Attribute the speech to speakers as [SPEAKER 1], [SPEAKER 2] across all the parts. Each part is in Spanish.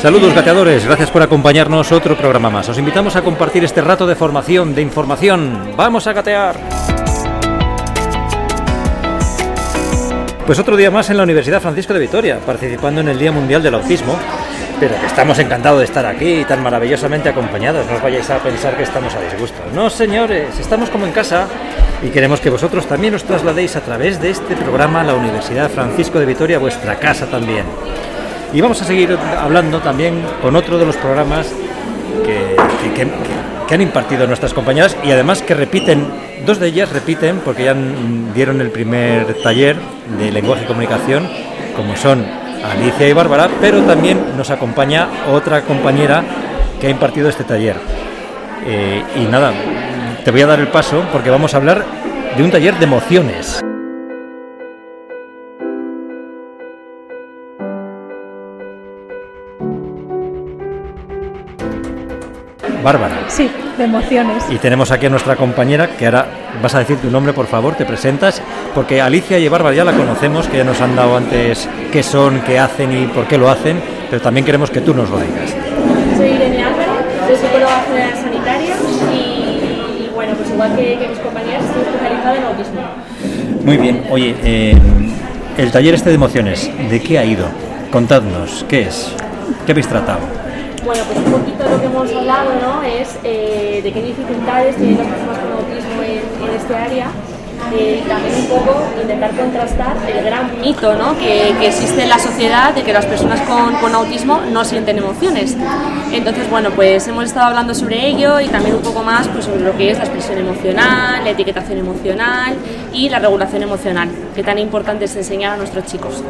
[SPEAKER 1] Saludos gateadores, gracias por acompañarnos otro programa más. Os invitamos a compartir este rato de formación, de información. ¡Vamos a gatear! Pues otro día más en la Universidad Francisco de Vitoria, participando en el Día Mundial del Autismo. Pero estamos encantados de estar aquí y tan maravillosamente acompañados. No os vayáis a pensar que estamos a disgusto. No, señores, estamos como en casa y queremos que vosotros también os trasladéis a través de este programa a la Universidad Francisco de Vitoria, vuestra casa también. Y vamos a seguir hablando también con otro de los programas que, que- han impartido nuestras compañeras y además que repiten, dos de ellas repiten porque ya dieron el primer taller de lenguaje y comunicación, como son Alicia y Bárbara, pero también nos acompaña otra compañera que ha impartido este taller. Eh, y nada, te voy a dar el paso porque vamos a hablar de un taller de emociones. Bárbara.
[SPEAKER 2] Sí, de emociones.
[SPEAKER 1] Y tenemos aquí a nuestra compañera, que ahora vas a decir tu nombre, por favor, te presentas, porque Alicia y Bárbara ya la conocemos, que ya nos han dado antes qué son, qué hacen y por qué lo hacen, pero también queremos que tú nos lo digas.
[SPEAKER 3] Soy Irene Álvarez, soy psicóloga general sanitaria y, y bueno, pues igual que, que mis compañeras estoy especializada en autismo.
[SPEAKER 1] Muy bien, oye, eh, el taller este de emociones, ¿de qué ha ido? Contadnos, ¿qué es? ¿Qué habéis tratado?
[SPEAKER 3] Bueno, pues un poquito lo que hemos hablado ¿no? es eh, de qué dificultades tienen las personas con autismo en, en este área eh, y también un poco intentar contrastar el gran mito ¿no? que, que existe en la sociedad de que las personas con, con autismo no sienten emociones. Entonces, bueno, pues hemos estado hablando sobre ello y también un poco más pues, sobre lo que es la expresión emocional, la etiquetación emocional y la regulación emocional, que tan importante es enseñar a nuestros chicos.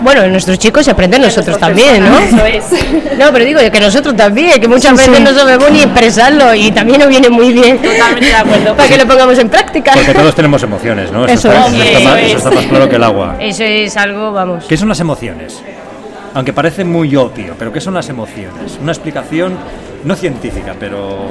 [SPEAKER 4] Bueno, nuestros chicos se aprenden nosotros también, ¿no?
[SPEAKER 3] Eso es.
[SPEAKER 4] No, pero digo que nosotros también, que muchas
[SPEAKER 2] Sí,
[SPEAKER 4] veces
[SPEAKER 2] sí.
[SPEAKER 4] no sabemos ni expresarlo y también nos viene muy bien.
[SPEAKER 3] Totalmente de acuerdo.
[SPEAKER 4] Para que lo pongamos en práctica.
[SPEAKER 1] Porque todos tenemos emociones, ¿no?
[SPEAKER 2] Eso
[SPEAKER 1] está,
[SPEAKER 2] es.
[SPEAKER 1] eso está más,
[SPEAKER 3] Eso
[SPEAKER 1] eso está más claro que el agua.
[SPEAKER 4] Eso es algo, vamos.
[SPEAKER 1] ¿Qué son las emociones? Aunque parece muy obvio, pero ¿qué son las emociones? Una explicación no científica, pero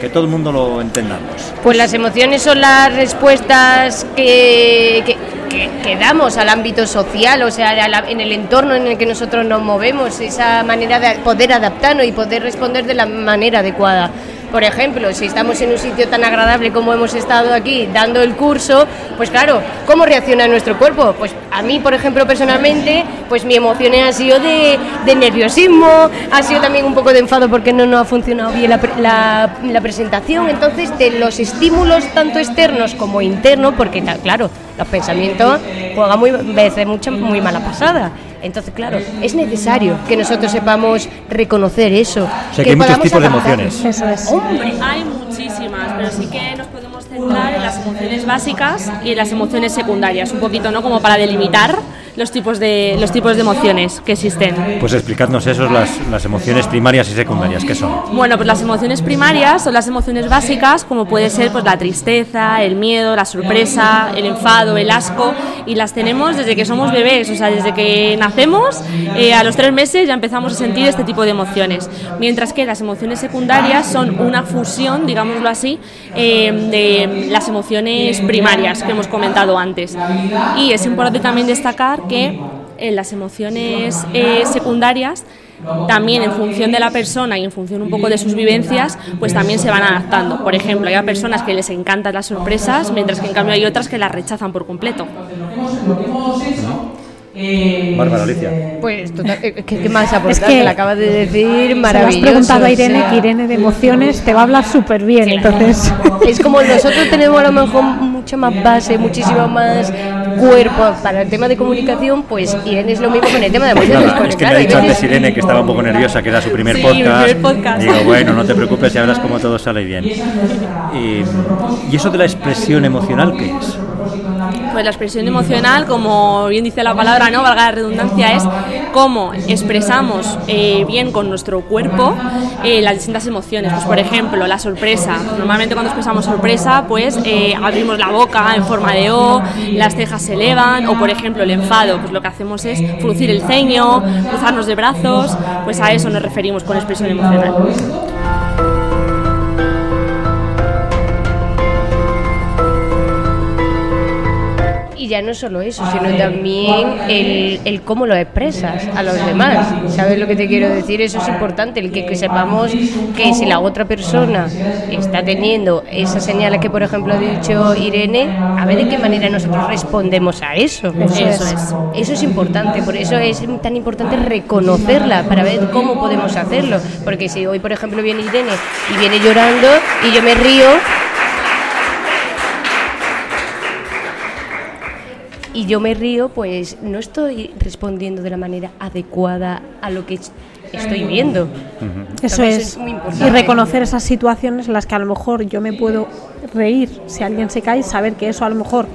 [SPEAKER 1] que todo el mundo lo entendamos.
[SPEAKER 4] Pues las emociones son las respuestas que, que, damos al ámbito social, o sea, en el entorno en el que nosotros nos movemos, esa manera de poder adaptarnos y poder responder de la manera adecuada. Por ejemplo, si estamos en un sitio tan agradable como hemos estado aquí dando el curso, pues claro, ¿cómo reacciona nuestro cuerpo? Pues a mí, por ejemplo, personalmente, pues mi emoción ha sido de, nerviosismo, ha sido también un poco de enfado porque no nos ha funcionado bien la, pre- la- la presentación. Entonces, de los estímulos tanto externos como internos, porque claro, los pensamientos juegan muy veces muy mala pasada. Entonces, claro, es necesario que nosotros sepamos reconocer eso.
[SPEAKER 1] O sea, que hay muchos tipos de emociones.
[SPEAKER 2] Eso es.
[SPEAKER 3] Hombre, hay muchísimas, pero sí que nos podemos centrar en las emociones básicas y en las emociones secundarias, un poquito, ¿no? Como para delimitar los tipos de, los tipos de emociones que existen.
[SPEAKER 1] Pues explicadnos esos, las, las emociones primarias y secundarias, ¿qué son?
[SPEAKER 3] Bueno, pues las emociones primarias son las emociones básicas, como puede ser pues la tristeza, el miedo, la sorpresa, el enfado, el asco, y las tenemos desde que somos bebés, o sea, desde que nacemos, eh, a los tres meses ya empezamos a sentir este tipo de emociones. Mientras que las emociones secundarias son una fusión, digámoslo así, eh, de las emociones primarias que hemos comentado antes. Y es importante también destacar que en las emociones eh, secundarias también en función de la persona y en función un poco de sus vivencias, pues también se van adaptando. Por ejemplo, hay personas que les encantan las sorpresas, mientras que en cambio hay otras que las rechazan por completo.
[SPEAKER 1] Bárbara, Alicia.
[SPEAKER 4] Pues, total, eh, ¿qué, qué más aportar?
[SPEAKER 2] Es
[SPEAKER 4] que,
[SPEAKER 2] que
[SPEAKER 4] la acaba de decir,
[SPEAKER 2] Se lo has
[SPEAKER 4] maravilloso.
[SPEAKER 2] preguntado a
[SPEAKER 4] o
[SPEAKER 2] Irene,
[SPEAKER 4] sea,
[SPEAKER 2] que Irene de emociones te va a hablar súper bien. Entonces,
[SPEAKER 4] Es como nosotros tenemos a lo mejor mucha más base, muchísimo más cuerpo para el tema de comunicación, pues Irene es lo mismo con el tema de emociones.
[SPEAKER 1] Nada, es que me ha dicho antes Irene que estaba un poco nerviosa, que era su primer
[SPEAKER 3] Sí,
[SPEAKER 1] podcast.
[SPEAKER 3] primer podcast.
[SPEAKER 1] Digo, bueno, no te preocupes, ya verás cómo todo sale bien. Y, ¿Y eso de la expresión emocional qué es?
[SPEAKER 3] Pues la expresión emocional, como bien dice la palabra, no valga la redundancia, es cómo expresamos eh, bien con nuestro cuerpo eh, las distintas emociones. Pues por ejemplo, la sorpresa. Normalmente cuando expresamos sorpresa, pues eh, abrimos la boca en forma de O, las cejas se elevan, o por ejemplo el enfado, pues lo que hacemos es fruncir el ceño, cruzarnos de brazos, pues a eso nos referimos con expresión emocional.
[SPEAKER 4] Y ya no solo eso, sino también el, el cómo lo expresas a los demás. ¿Sabes lo que te quiero decir? Eso es importante, el que, que sepamos que si la otra persona está teniendo esas señales que, por ejemplo, ha dicho Irene, a ver de qué manera nosotros respondemos a eso.
[SPEAKER 3] Eso es.
[SPEAKER 4] Eso es importante, por eso es tan importante reconocerla para ver cómo podemos hacerlo. Porque si hoy, por ejemplo, viene Irene y viene llorando y yo me río, y yo me río, pues no estoy respondiendo de la manera adecuada a lo que estoy viendo.
[SPEAKER 2] Eso es.
[SPEAKER 4] muy
[SPEAKER 2] Y
[SPEAKER 4] importante.
[SPEAKER 2] reconocer esas situaciones en las que a lo mejor yo me puedo reír si alguien se cae, saber que eso a lo mejor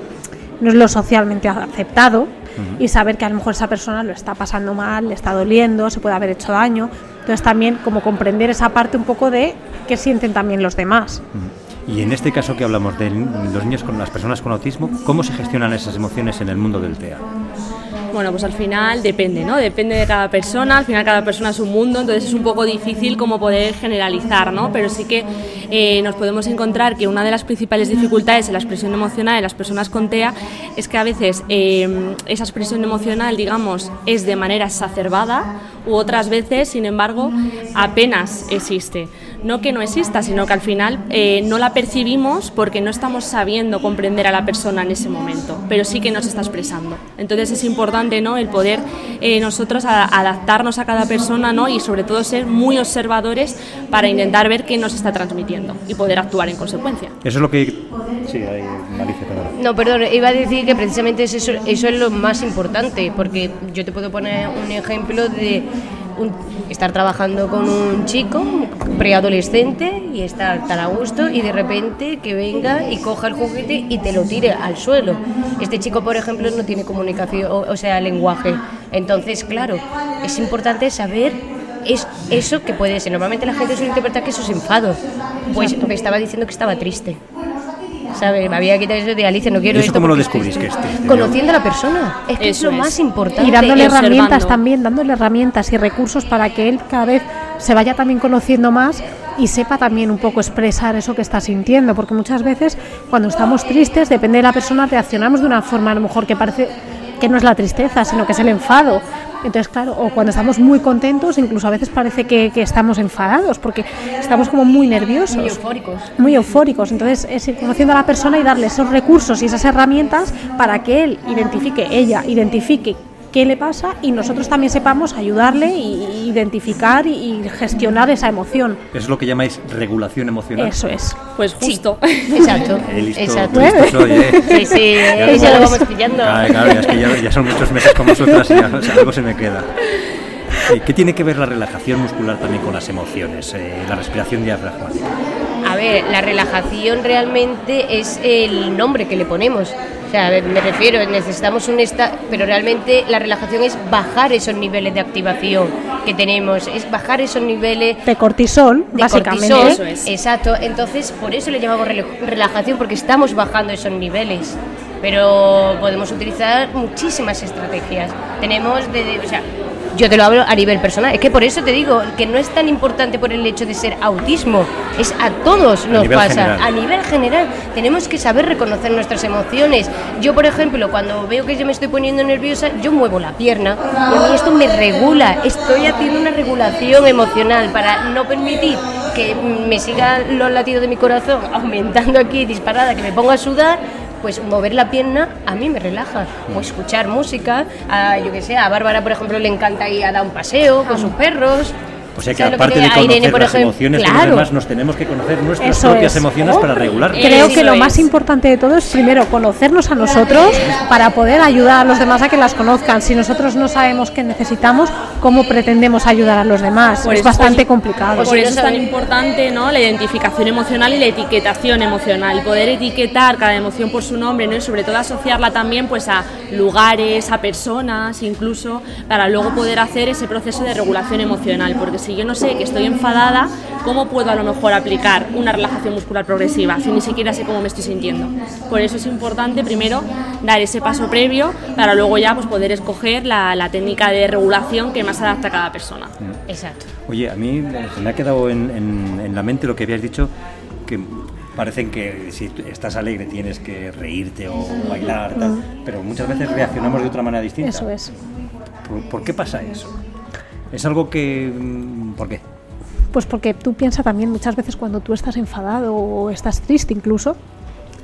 [SPEAKER 2] no es lo socialmente aceptado y saber que a lo mejor esa persona lo está pasando mal, le está doliendo, se puede haber hecho daño. Entonces también como comprender esa parte un poco de qué sienten también los demás.
[SPEAKER 1] Y en este caso que hablamos de los niños con las personas con autismo, ¿cómo se gestionan esas emociones en el mundo del TEA?
[SPEAKER 3] Bueno, pues al final depende, ¿no? Depende de cada persona, al final cada persona es un mundo, entonces es un poco difícil como poder generalizar, ¿no? Pero sí que eh, nos podemos encontrar que una de las principales dificultades en la expresión emocional de las personas con TEA es que a veces eh, esa expresión emocional, digamos, es de manera exacerbada u otras veces, sin embargo, apenas existe. No que no exista, sino que al final eh, no la percibimos porque no estamos sabiendo comprender a la persona en ese momento, pero sí que nos está expresando. Entonces es importante ¿no? el poder eh, nosotros a- adaptarnos a cada persona ¿no? y sobre todo ser muy observadores para intentar ver qué nos está transmitiendo y poder actuar en consecuencia.
[SPEAKER 1] Eso es lo que... Sí, ahí, Malicia, perdón.
[SPEAKER 4] No, perdón, iba a decir que precisamente es eso, eso es lo más importante, porque yo te puedo poner un ejemplo de un- estar trabajando con un chico preadolescente y estar tan a gusto y de repente que venga y coja el juguete y te lo tire al suelo. Este chico, por ejemplo, no tiene comunicación, o, o sea, lenguaje. Entonces, claro, es importante saber es eso que puede ser. Normalmente la gente suele interpretar que eso es enfado. Pues me estaba diciendo que estaba triste. ¿Sabes? Me había quitado eso de Alicia, no quiero
[SPEAKER 1] ¿Y eso
[SPEAKER 4] esto
[SPEAKER 1] cómo lo descubrís que es triste?
[SPEAKER 4] Conociendo a la persona. Es que es
[SPEAKER 3] Eso
[SPEAKER 4] lo
[SPEAKER 3] es.
[SPEAKER 4] más importante.
[SPEAKER 2] Y dándole herramientas también, dándole herramientas y recursos para que él cada vez se vaya también conociendo más y sepa también un poco expresar eso que está sintiendo, porque muchas veces cuando estamos tristes, depende de la persona, reaccionamos de una forma a lo mejor que parece que no es la tristeza, sino que es el enfado. Entonces, claro, o cuando estamos muy contentos, incluso a veces parece que, que estamos enfadados, porque estamos como muy nerviosos
[SPEAKER 4] Muy eufóricos.
[SPEAKER 2] muy eufóricos. Entonces, es ir conociendo a la persona y darle esos recursos y esas herramientas para que él identifique, ella identifique qué le pasa y nosotros también sepamos ayudarle y identificar y, y gestionar esa emoción.
[SPEAKER 1] Es lo que llamáis regulación emocional.
[SPEAKER 2] Eso es.
[SPEAKER 3] Pues justo.
[SPEAKER 4] Exacto.
[SPEAKER 1] Eh, listo,
[SPEAKER 4] Exacto.
[SPEAKER 1] listo soy, ¿eh?
[SPEAKER 4] Sí, sí,
[SPEAKER 1] Ya como-
[SPEAKER 4] lo vamos pillando.
[SPEAKER 1] Claro, claro, ya es que ya, ya son muchos meses con vosotras y ya, o sea, algo se me queda. ¿Qué tiene que ver la relajación muscular también con las emociones, eh, la respiración diafragmática?
[SPEAKER 4] A ver, la relajación realmente es el nombre que le ponemos. O sea, me refiero, necesitamos un estado, pero realmente la relajación es bajar esos niveles de activación que tenemos, es bajar esos niveles
[SPEAKER 2] De cortisol,
[SPEAKER 4] de
[SPEAKER 2] básicamente.
[SPEAKER 4] cortisol.
[SPEAKER 3] Eso es.
[SPEAKER 4] Exacto, entonces por eso le llamamos rela- relajación, porque estamos bajando esos niveles. Pero podemos utilizar muchísimas estrategias. Tenemos, de, de- o sea, yo te lo hablo a nivel personal. Es que por eso te digo que no es tan importante por el hecho de ser autismo, es a todos nos pasa.
[SPEAKER 1] general.
[SPEAKER 4] A nivel general, tenemos que saber reconocer nuestras emociones. Yo, por ejemplo, cuando veo que yo me estoy poniendo nerviosa, yo muevo la pierna y a mí esto me regula. Estoy haciendo una regulación emocional para no permitir que me sigan los latidos de mi corazón aumentando aquí disparada, que me ponga a sudar. Pues mover la pierna a mí me relaja. O escuchar música. A, yo que sé, a Bárbara, por ejemplo, le encanta ir a dar un paseo con sus perros.
[SPEAKER 1] O sea que
[SPEAKER 4] ¿Sabes lo que
[SPEAKER 1] aparte
[SPEAKER 4] te-
[SPEAKER 1] de
[SPEAKER 4] Irene,
[SPEAKER 1] conocer
[SPEAKER 4] por
[SPEAKER 1] las
[SPEAKER 4] ejemplo,
[SPEAKER 1] emociones de los
[SPEAKER 4] claro.
[SPEAKER 1] demás, nos tenemos que conocer nuestras
[SPEAKER 2] Eso
[SPEAKER 1] propias
[SPEAKER 2] es.
[SPEAKER 1] emociones para regular.
[SPEAKER 3] Eh,
[SPEAKER 2] Creo que lo
[SPEAKER 3] es.
[SPEAKER 2] más importante de todo es primero conocernos a nosotros para poder ayudar a los demás a que las conozcan. Si nosotros no sabemos qué necesitamos, ¿cómo pretendemos ayudar a los demás?
[SPEAKER 3] Por
[SPEAKER 2] es bastante
[SPEAKER 3] tan-
[SPEAKER 2] complicado.
[SPEAKER 3] Por eso es tan importante ¿no? la identificación emocional y la etiquetación emocional. Poder etiquetar cada emoción por su nombre ¿no? y sobre todo asociarla también pues, a lugares, a personas incluso, para luego poder hacer ese proceso de regulación emocional. Porque si yo no sé que estoy enfadada, ¿cómo puedo a lo mejor aplicar una relajación muscular progresiva si ni siquiera sé cómo me estoy sintiendo? Por eso es importante primero dar ese paso previo para luego ya pues, poder escoger la, la técnica de regulación que más adapta a cada persona.
[SPEAKER 4] Exacto.
[SPEAKER 1] Oye, a mí se me ha quedado en, en- en la mente lo que habías dicho, que parecen que si estás alegre tienes que reírte o bailar, tal, pero muchas veces reaccionamos de otra manera distinta.
[SPEAKER 2] Eso es.
[SPEAKER 1] ¿Por, por qué pasa eso? Es algo que... mm, ¿Por qué?
[SPEAKER 2] Pues porque tú piensas también muchas veces cuando tú estás enfadado o estás triste incluso,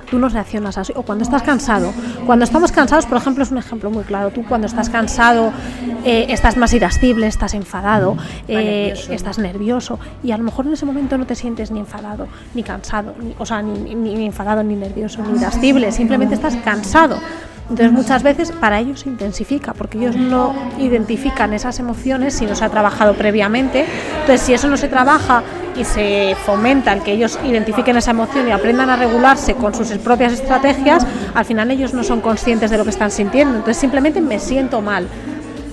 [SPEAKER 2] tú no reaccionas así. O cuando estás cansado. Cuando estamos cansados, por ejemplo, es un ejemplo muy claro. Tú cuando estás cansado eh, estás más irascible, estás enfadado, eh,
[SPEAKER 4] nervioso.
[SPEAKER 2] estás nervioso. Y a lo mejor en ese momento no te sientes ni enfadado, ni cansado, ni, o sea, ni, ni- ni enfadado, ni nervioso, ni irascible. Simplemente estás cansado. Entonces muchas veces para ellos se intensifica porque ellos no identifican esas emociones si no se ha trabajado previamente. Entonces si eso no se trabaja y se fomenta el que ellos identifiquen esa emoción y aprendan a regularse con sus propias estrategias, al final ellos no son conscientes de lo que están sintiendo. Entonces simplemente me siento mal.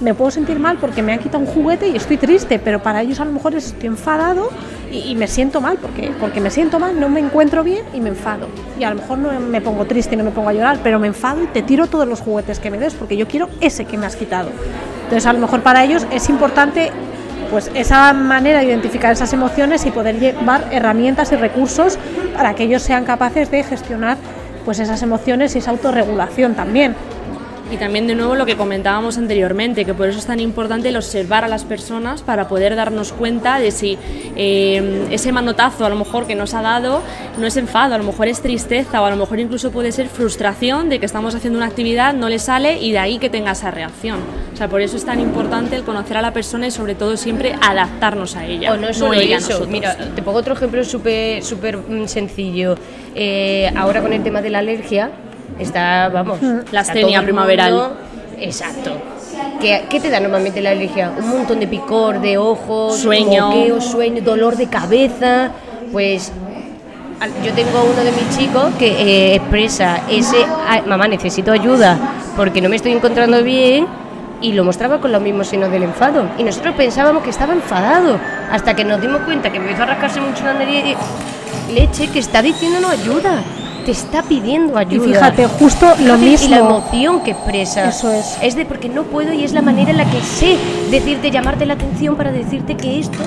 [SPEAKER 2] Me puedo sentir mal porque me han quitado un juguete y estoy triste, pero para ellos a lo mejor es estoy enfadado y, me siento mal porque, porque me siento mal, no me encuentro bien y me enfado. Y a lo mejor no me pongo triste no me pongo a llorar, pero me enfado y te tiro todos los juguetes que me des porque yo quiero ese que me has quitado. Entonces a lo mejor para ellos es importante pues esa manera de identificar esas emociones y poder llevar herramientas y recursos para que ellos sean capaces de gestionar pues esas emociones y esa autorregulación también.
[SPEAKER 3] Y también de nuevo lo que comentábamos anteriormente, que por eso es tan importante el observar a las personas para poder darnos cuenta de si eh, ese manotazo a lo mejor que nos ha dado no es enfado, a lo mejor es tristeza o a lo mejor incluso puede ser frustración de que estamos haciendo una actividad, no le sale y de ahí que tenga esa reacción. O sea, por eso es tan importante el conocer a la persona y sobre todo siempre adaptarnos a ella.
[SPEAKER 4] O no solo
[SPEAKER 3] ella a
[SPEAKER 4] eso, mira, te pongo otro ejemplo súper súper mm, sencillo. Eh, ahora con el tema de la alergia, está, vamos,
[SPEAKER 3] La astenia primaveral.
[SPEAKER 4] mundo- Exacto. ¿Qué, qué te da normalmente la alergia? Un montón de picor de ojos,
[SPEAKER 3] Sueño.
[SPEAKER 4] sueño, dolor de cabeza. Pues yo tengo uno de mis chicos que eh, expresa ese, "Ay, mamá, necesito ayuda porque no me estoy encontrando bien y lo mostraba con los mismos signos del enfado. Y nosotros pensábamos que estaba enfadado hasta que nos dimos cuenta que empezó a rascarse mucho la nariz y leche que está diciéndonos ayuda, te está pidiendo
[SPEAKER 2] Y
[SPEAKER 4] ayuda.
[SPEAKER 2] fíjate, justo lo
[SPEAKER 4] Fíjate, Y la
[SPEAKER 2] mismo.
[SPEAKER 4] emoción que expresa.
[SPEAKER 2] Eso es.
[SPEAKER 4] Es de porque no puedo y es la manera en la que sé decirte, llamarte la atención para decirte que esto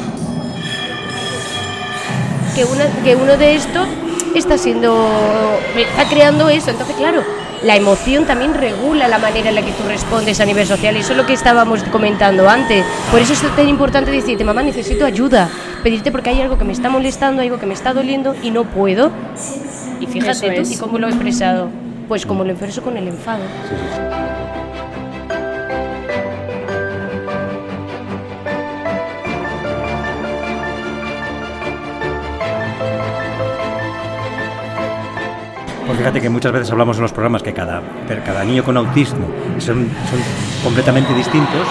[SPEAKER 4] que, una, que uno de estos está siendo está creando eso entonces claro la emoción también regula la manera en la que tú respondes a nivel social y eso es lo que estábamos comentando antes por eso es tan importante decirte mamá necesito ayuda pedirte porque hay algo que me está molestando algo que me está doliendo y no puedo y fíjate
[SPEAKER 3] Eso
[SPEAKER 4] tú,
[SPEAKER 3] es.
[SPEAKER 4] y cómo lo he expresado pues como lo expreso con el enfado
[SPEAKER 1] Pues fíjate que muchas veces hablamos en los programas que cada, cada niño con autismo son, son completamente distintos.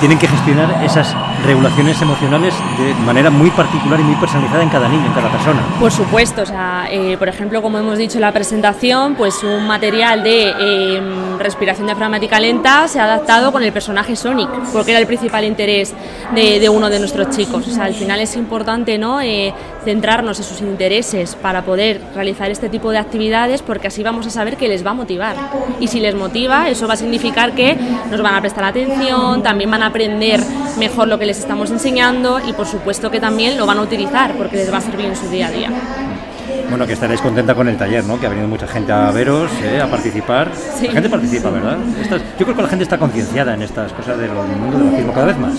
[SPEAKER 1] Tienen que gestionar esas regulaciones emocionales de manera muy particular y muy personalizada en cada niño, en cada persona.
[SPEAKER 3] Por supuesto, o sea, eh, por ejemplo, como hemos dicho en la presentación, pues un material de eh, respiración diafragmática lenta se ha adaptado con el personaje Sonic, porque era el principal interés de, de uno de nuestros chicos. O sea, al final es importante ¿no? Eh, centrarnos en sus intereses para poder realizar este tipo de actividades, porque así vamos a saber que les va a motivar. Y si les motiva, eso va a significar que nos van a prestar atención, también van a aprender mejor lo que les estamos enseñando y por supuesto que también lo van a utilizar porque les va a servir en su día a día.
[SPEAKER 1] Bueno, que estaréis contenta con el taller, ¿no? Que ha venido mucha gente a veros, ¿eh? a participar.
[SPEAKER 3] Sí.
[SPEAKER 1] La gente participa, ¿verdad? Estas- yo creo que la gente está concienciada en estas cosas del mundo del autismo cada vez más.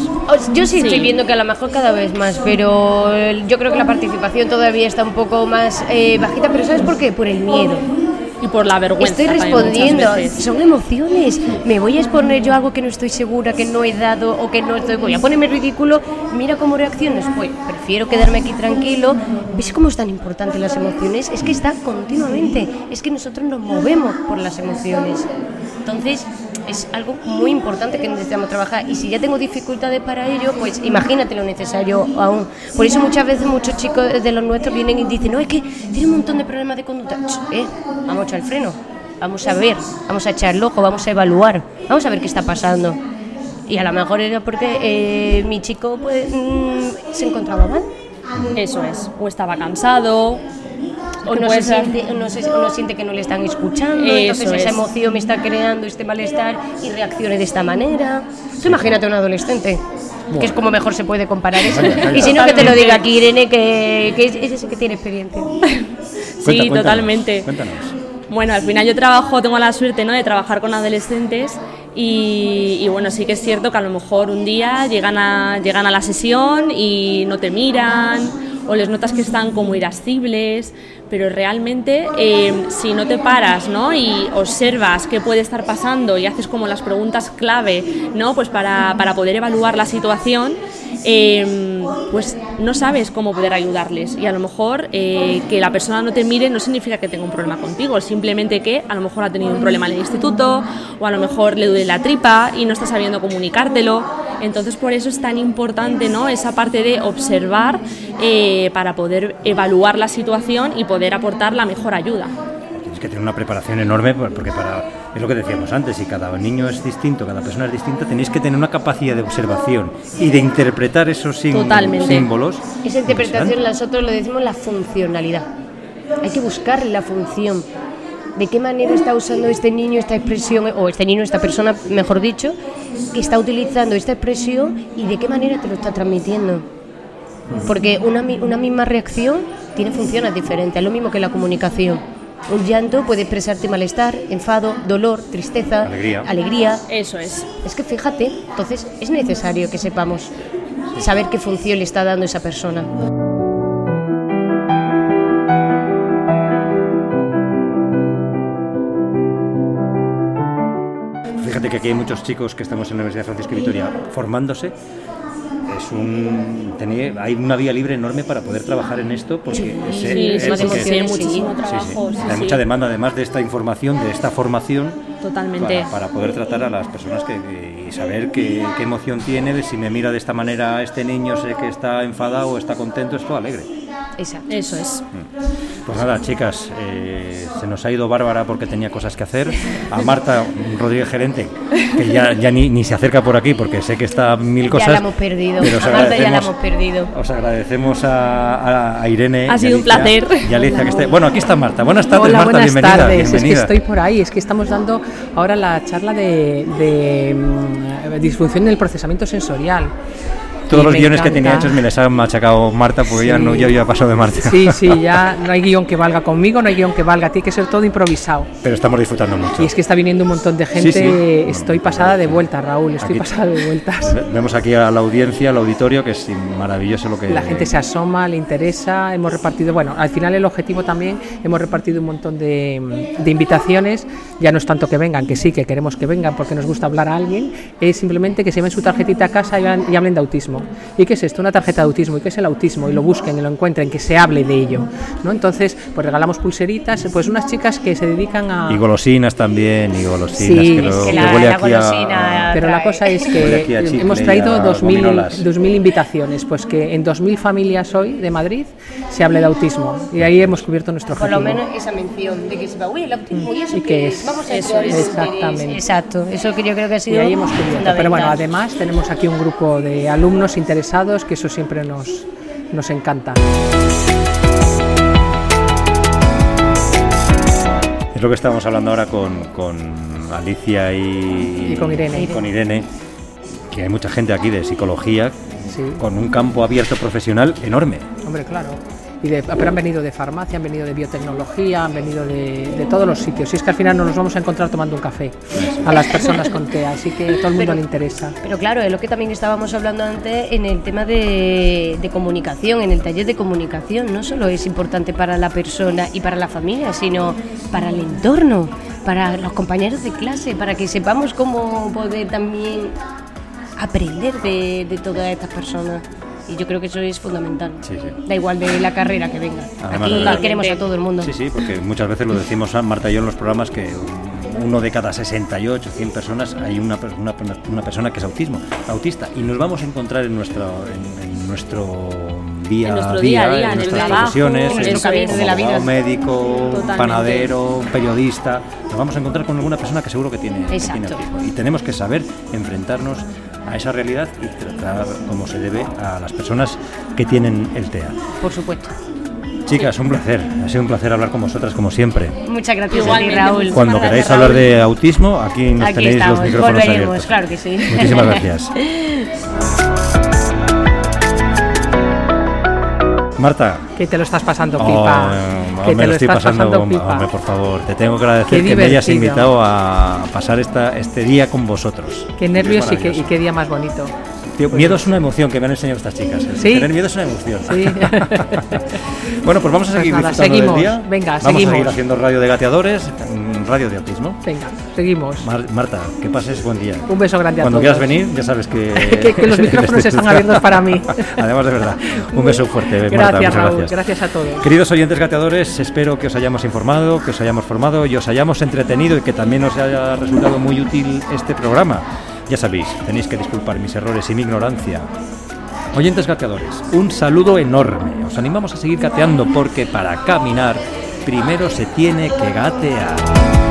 [SPEAKER 4] Yo sí,
[SPEAKER 3] Sí.
[SPEAKER 4] estoy viendo que a lo mejor cada vez más, pero yo creo que la participación todavía está un poco más eh, bajita, pero ¿sabes por qué? Por el miedo.
[SPEAKER 3] Y por la vergüenza.
[SPEAKER 4] Estoy respondiendo, son emociones. Me voy a exponer yo algo que no estoy segura, que no he dado o que no estoy. Voy a ponerme ridículo. Mira cómo reaccionas. Pues prefiero quedarme aquí tranquilo. ¿Ves cómo es tan importante las emociones? Es que está continuamente. Es que nosotros nos movemos por las emociones. Entonces, es algo muy importante que necesitamos trabajar. Y si ya tengo dificultades para ello, pues imagínate lo necesario aún. Por eso muchas veces muchos chicos de los nuestros vienen y dicen, no, es que tiene un montón de problemas de conducta. Eh, vamos a echar el freno, vamos a ver, vamos a echar el ojo, vamos a evaluar, vamos a ver qué está pasando. Y a lo mejor era porque eh, mi chico pues, mm, se encontraba mal.
[SPEAKER 3] Eso es. O estaba cansado.
[SPEAKER 4] O no, se siente, o no, se- o no siente que no le están escuchando, entonces
[SPEAKER 3] Eso
[SPEAKER 4] esa
[SPEAKER 3] es.
[SPEAKER 4] emoción me está creando este malestar y reaccione de esta manera. Tú imagínate a un adolescente, que es como mejor se puede comparar eso.
[SPEAKER 1] Calla, calla.
[SPEAKER 4] Y si no, que te lo diga aquí Irene, que, que es, es ese que tiene experiencia.
[SPEAKER 3] Sí,
[SPEAKER 1] cuéntanos,
[SPEAKER 3] totalmente.
[SPEAKER 1] Cuéntanos.
[SPEAKER 3] Bueno, al final yo trabajo, tengo la suerte ¿no? de trabajar con adolescentes y, y bueno, sí que es cierto que a lo mejor un día llegan a, llegan a la sesión y no te miran o les notas que están como irascibles, pero realmente eh, si no te paras ¿no? y observas qué puede estar pasando y haces como las preguntas clave ¿no? pues para, para poder evaluar la situación, eh, pues no sabes cómo poder ayudarles. Y a lo mejor eh, que la persona no te mire no significa que tenga un problema contigo, simplemente que a lo mejor ha tenido un problema en el instituto o a lo mejor le duele la tripa y no está sabiendo comunicártelo. Entonces por eso es tan importante ¿no? esa parte de observar eh, para poder evaluar la situación y poder aportar la mejor ayuda.
[SPEAKER 1] Tienes que tener una preparación enorme por- porque para es lo que decíamos antes, si cada niño es distinto, cada persona es distinta, tenéis que tener una capacidad de observación y de interpretar esos
[SPEAKER 3] Totalmente.
[SPEAKER 1] símbolos.
[SPEAKER 4] Esa interpretación nosotros lo decimos la funcionalidad. Hay que buscar la función. ¿De qué manera está usando este niño esta expresión, o este niño, esta persona, mejor dicho, que está utilizando esta expresión y de qué manera te lo está transmitiendo? Porque una, mi- una misma reacción tiene funciones diferentes, es lo mismo que la comunicación. Un llanto puede expresarte malestar, enfado, dolor, tristeza,
[SPEAKER 1] Alegría.
[SPEAKER 4] alegría.
[SPEAKER 3] Eso es.
[SPEAKER 4] Es que fíjate, entonces es necesario que sepamos saber qué función le está dando esa persona.
[SPEAKER 1] Fíjate que aquí hay muchos chicos que estamos en la Universidad Francisco de Vitoria formándose. Es un, hay una vía libre enorme para poder trabajar en esto porque es-
[SPEAKER 3] Sí, es
[SPEAKER 4] sí,
[SPEAKER 3] muchísimo trabajo.
[SPEAKER 1] Hay mucha demanda además de esta información, de esta formación,
[SPEAKER 3] Totalmente.
[SPEAKER 1] para, para poder tratar a las personas que, y saber qué, qué emoción tiene, de si me mira de esta manera este niño, sé que está enfadado o está contento, esto alegre.
[SPEAKER 4] Exacto.
[SPEAKER 3] Eso es.
[SPEAKER 1] Pues nada, chicas, eh, se nos ha ido Bárbara porque tenía cosas que hacer. A Marta Rodríguez Gerente, que ya, ya ni, ni se acerca por aquí porque sé que está mil cosas.
[SPEAKER 4] Ya la hemos perdido.
[SPEAKER 1] pero os
[SPEAKER 4] A Marta ya la
[SPEAKER 1] agradecemos-
[SPEAKER 4] hemos perdido.
[SPEAKER 1] Os agradecemos a, a- a Irene.
[SPEAKER 3] Ha
[SPEAKER 1] y
[SPEAKER 3] sido un placer.
[SPEAKER 1] Y a Alicia que esté. Bueno, aquí está Marta. Buenas tardes,
[SPEAKER 5] Hola,
[SPEAKER 1] Marta.
[SPEAKER 5] buenas
[SPEAKER 1] bienvenida.
[SPEAKER 5] tardes. Es que estoy por ahí. Es que estamos dando ahora la charla de, de, mm, disfunción en el procesamiento sensorial.
[SPEAKER 1] Todos
[SPEAKER 5] Y
[SPEAKER 1] los guiones que tenía hechos me les ha machacado Marta porque ya
[SPEAKER 5] Sí.
[SPEAKER 1] no ya había pasado de Marta.
[SPEAKER 5] Sí, sí, ya no hay guion que valga conmigo, no hay guion que valga. Tiene que ser todo improvisado.
[SPEAKER 1] Pero estamos disfrutando mucho.
[SPEAKER 5] Y es que está viniendo un montón de gente.
[SPEAKER 1] Sí, sí.
[SPEAKER 5] Estoy pasada de vuelta, Raúl. Estoy
[SPEAKER 1] Aquí-
[SPEAKER 5] pasada de vueltas.
[SPEAKER 1] Ve- Vemos aquí a la audiencia, al auditorio, que es maravilloso lo que.
[SPEAKER 5] La gente se asoma, le interesa, hemos repartido, bueno, al final el objetivo también, hemos repartido un montón de, de invitaciones, ya no es tanto que vengan, que sí, que queremos que vengan porque nos gusta hablar a alguien, es simplemente que se lleven su tarjetita a casa y hablen de autismo. ¿Y qué es esto? Una tarjeta de autismo, ¿y qué es el autismo? Y lo busquen y lo encuentren, que se hable de ello, ¿no? Entonces, pues regalamos pulseritas, pues unas chicas que se dedican a...
[SPEAKER 1] Y golosinas también, y golosinas.
[SPEAKER 5] Sí,
[SPEAKER 1] que,
[SPEAKER 5] es
[SPEAKER 1] lo-
[SPEAKER 4] que
[SPEAKER 1] que
[SPEAKER 4] la-
[SPEAKER 1] huele
[SPEAKER 4] la
[SPEAKER 1] aquí a-
[SPEAKER 4] golosina-
[SPEAKER 5] Pero la cosa es que hemos
[SPEAKER 1] y
[SPEAKER 5] traído
[SPEAKER 1] a
[SPEAKER 5] 2.000,
[SPEAKER 1] gominolas.
[SPEAKER 5] 2.000 invitaciones, pues que en 2.000 familias hoy de Madrid se hable de autismo y ahí hemos cubierto nuestro
[SPEAKER 4] Por
[SPEAKER 5] objetivo.
[SPEAKER 4] lo menos esa mención de que se va, uy, el autismo, ¿y eso
[SPEAKER 5] ¿Y
[SPEAKER 4] qué
[SPEAKER 5] qué
[SPEAKER 4] es?
[SPEAKER 5] es?
[SPEAKER 4] Vamos a
[SPEAKER 3] Eso es.
[SPEAKER 5] Exactamente.
[SPEAKER 4] Exacto, eso que yo creo que ha
[SPEAKER 5] Y
[SPEAKER 4] sido
[SPEAKER 5] ahí hemos cubierto. Pero bueno, además tenemos aquí un grupo de alumnos interesados que eso siempre nos, nos encanta.
[SPEAKER 1] Es lo que estábamos hablando ahora con, con Alicia y,
[SPEAKER 5] Y con Irene.
[SPEAKER 1] y con Irene, que hay mucha gente aquí de psicología
[SPEAKER 5] Sí.
[SPEAKER 1] con un campo abierto profesional enorme.
[SPEAKER 5] Hombre, claro. Y de, pero han venido de farmacia, han venido de biotecnología, han venido de, de todos los sitios. Y es que al final no nos vamos a encontrar tomando un café a las personas con TEA, así que todo el mundo le interesa.
[SPEAKER 4] Pero claro, es lo que también estábamos hablando antes en el tema de, de comunicación, en el taller de comunicación. No solo es importante para la persona y para la familia, sino para el entorno, para los compañeros de clase, para que sepamos cómo poder también aprender de, de todas estas personas. Y yo creo que eso es fundamental.
[SPEAKER 1] Sí, sí.
[SPEAKER 4] Da igual de la carrera que venga.
[SPEAKER 1] Además,
[SPEAKER 4] Aquí
[SPEAKER 1] la-
[SPEAKER 4] queremos a todo el mundo.
[SPEAKER 1] Sí, sí, porque muchas veces lo decimos Marta y yo en los programas que uno de cada 68, 100 personas hay una, per- una, una persona que es autismo, autista y nos vamos a encontrar en nuestro en, en nuestro día,
[SPEAKER 3] En nuestro día a día,
[SPEAKER 1] en nuestras
[SPEAKER 3] trabajo,
[SPEAKER 1] profesiones,
[SPEAKER 3] en
[SPEAKER 4] nuestro camino
[SPEAKER 1] como
[SPEAKER 4] de la vida.
[SPEAKER 1] abogado, médico,
[SPEAKER 3] Totalmente.
[SPEAKER 1] panadero, periodista, nos vamos a encontrar con alguna persona que seguro que tiene, que tiene autismo y tenemos que saber enfrentarnos a esa realidad y tratar como se debe a las personas que tienen el TEA.
[SPEAKER 4] Por supuesto.
[SPEAKER 1] Chicas, un placer. Ha sido un placer hablar con vosotras como siempre.
[SPEAKER 4] Muchas gracias a ti,
[SPEAKER 3] Igualmente,
[SPEAKER 4] Raúl.
[SPEAKER 1] Cuando
[SPEAKER 3] gracias,
[SPEAKER 1] queráis
[SPEAKER 3] Raúl.
[SPEAKER 1] hablar de autismo, aquí nos
[SPEAKER 4] Aquí
[SPEAKER 1] tenéis
[SPEAKER 4] estamos,
[SPEAKER 1] los micrófonos
[SPEAKER 4] volveremos,
[SPEAKER 1] abiertos.
[SPEAKER 4] claro que sí.
[SPEAKER 1] Muchísimas gracias. Marta.
[SPEAKER 5] Que te lo estás pasando
[SPEAKER 1] oh,
[SPEAKER 5] pipa. que
[SPEAKER 1] me
[SPEAKER 5] te
[SPEAKER 1] lo estoy
[SPEAKER 5] estás
[SPEAKER 1] pasando,
[SPEAKER 5] pasando
[SPEAKER 1] bomba.
[SPEAKER 5] pipa.
[SPEAKER 1] Hombre, por favor, te tengo que agradecer que me hayas invitado a pasar esta, este día con vosotros.
[SPEAKER 5] Qué nervios y qué, y qué día más bonito.
[SPEAKER 1] Tío, miedo es una emoción que me han enseñado estas chicas.
[SPEAKER 5] ¿Sí?
[SPEAKER 1] Tener miedo es una emoción.
[SPEAKER 5] Sí.
[SPEAKER 1] bueno, pues vamos a
[SPEAKER 5] Pues
[SPEAKER 1] seguir
[SPEAKER 5] nada,
[SPEAKER 1] disfrutando
[SPEAKER 5] seguimos.
[SPEAKER 1] del día.
[SPEAKER 5] Venga,
[SPEAKER 1] vamos a seguir haciendo radio de gateadores, mm, radio de autismo.
[SPEAKER 5] Venga, seguimos.
[SPEAKER 1] Mar- Marta, que pases buen día.
[SPEAKER 5] Un beso grande a
[SPEAKER 1] Cuando
[SPEAKER 5] todos.
[SPEAKER 1] quieras venir, ya sabes que,
[SPEAKER 5] Que- que los micrófonos están abiertos para mí.
[SPEAKER 1] Además, de verdad. Un beso fuerte, Marta.
[SPEAKER 5] Gracias,
[SPEAKER 1] muchas
[SPEAKER 5] Raúl.
[SPEAKER 1] gracias.
[SPEAKER 5] Gracias a todos.
[SPEAKER 1] Queridos oyentes gateadores, espero que os hayamos informado, que os hayamos formado y os hayamos entretenido y que también os haya resultado muy útil este programa. Ya sabéis, tenéis que disculpar mis errores y mi ignorancia. Oyentes gateadores, un saludo enorme. Os animamos a seguir gateando porque para caminar primero se tiene que gatear.